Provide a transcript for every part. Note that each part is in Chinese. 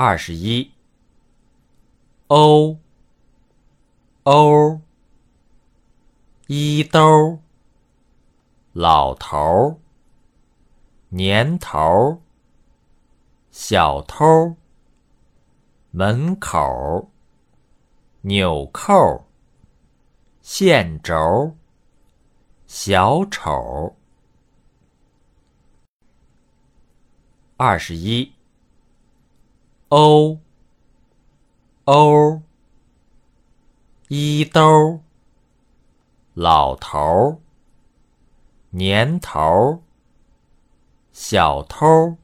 二十一。欧欧，衣兜，老头，年头，小偷，门口，纽扣，线轴，小丑。二十一。欧欧，衣兜，老头，年头，小偷，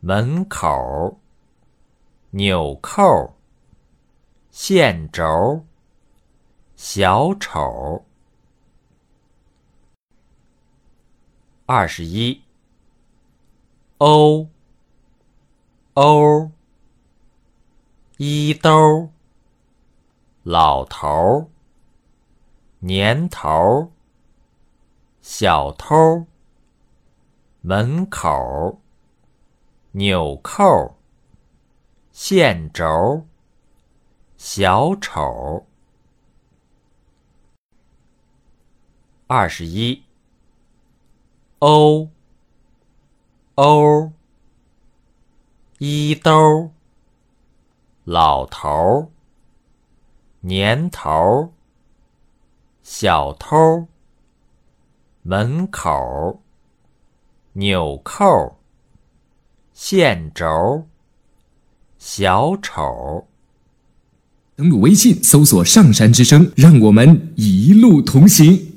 门口，纽扣，线轴，小丑。二十一。欧。欧，衣兜，老头，年头，小偷，门口，纽扣，线轴，小丑。二十一。欧，欧。衣兜，老头儿，年头儿，小偷儿，门口儿，纽扣儿，线轴儿，小丑儿。登录微信，搜索“上山之声”，让我们一路同行。